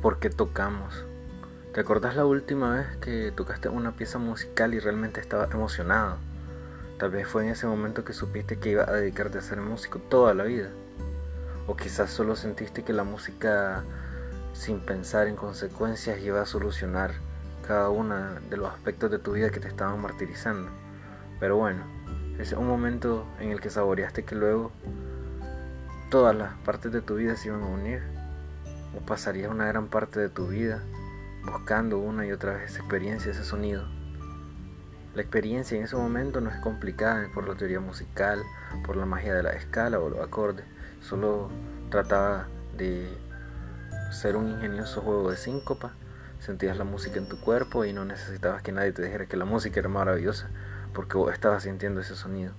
por qué tocamos. ¿Te acordás la última vez que tocaste una pieza musical y realmente estaba emocionado? Tal vez fue en ese momento que supiste que iba a dedicarte a ser músico toda la vida. O quizás solo sentiste que la música, sin pensar en consecuencias, iba a solucionar cada uno de los aspectos de tu vida que te estaban martirizando. Pero bueno, es un momento en el que saboreaste que luego todas las partes de tu vida se iban a unir. O pasarías una gran parte de tu vida buscando una y otra vez esa experiencia, ese sonido. La experiencia en ese momento no es complicada por la teoría musical, por la magia de la escala o los acordes. Solo trataba de ser un ingenioso juego de síncopa. Sentías la música en tu cuerpo y no necesitabas que nadie te dijera que la música era maravillosa porque vos estabas sintiendo ese sonido.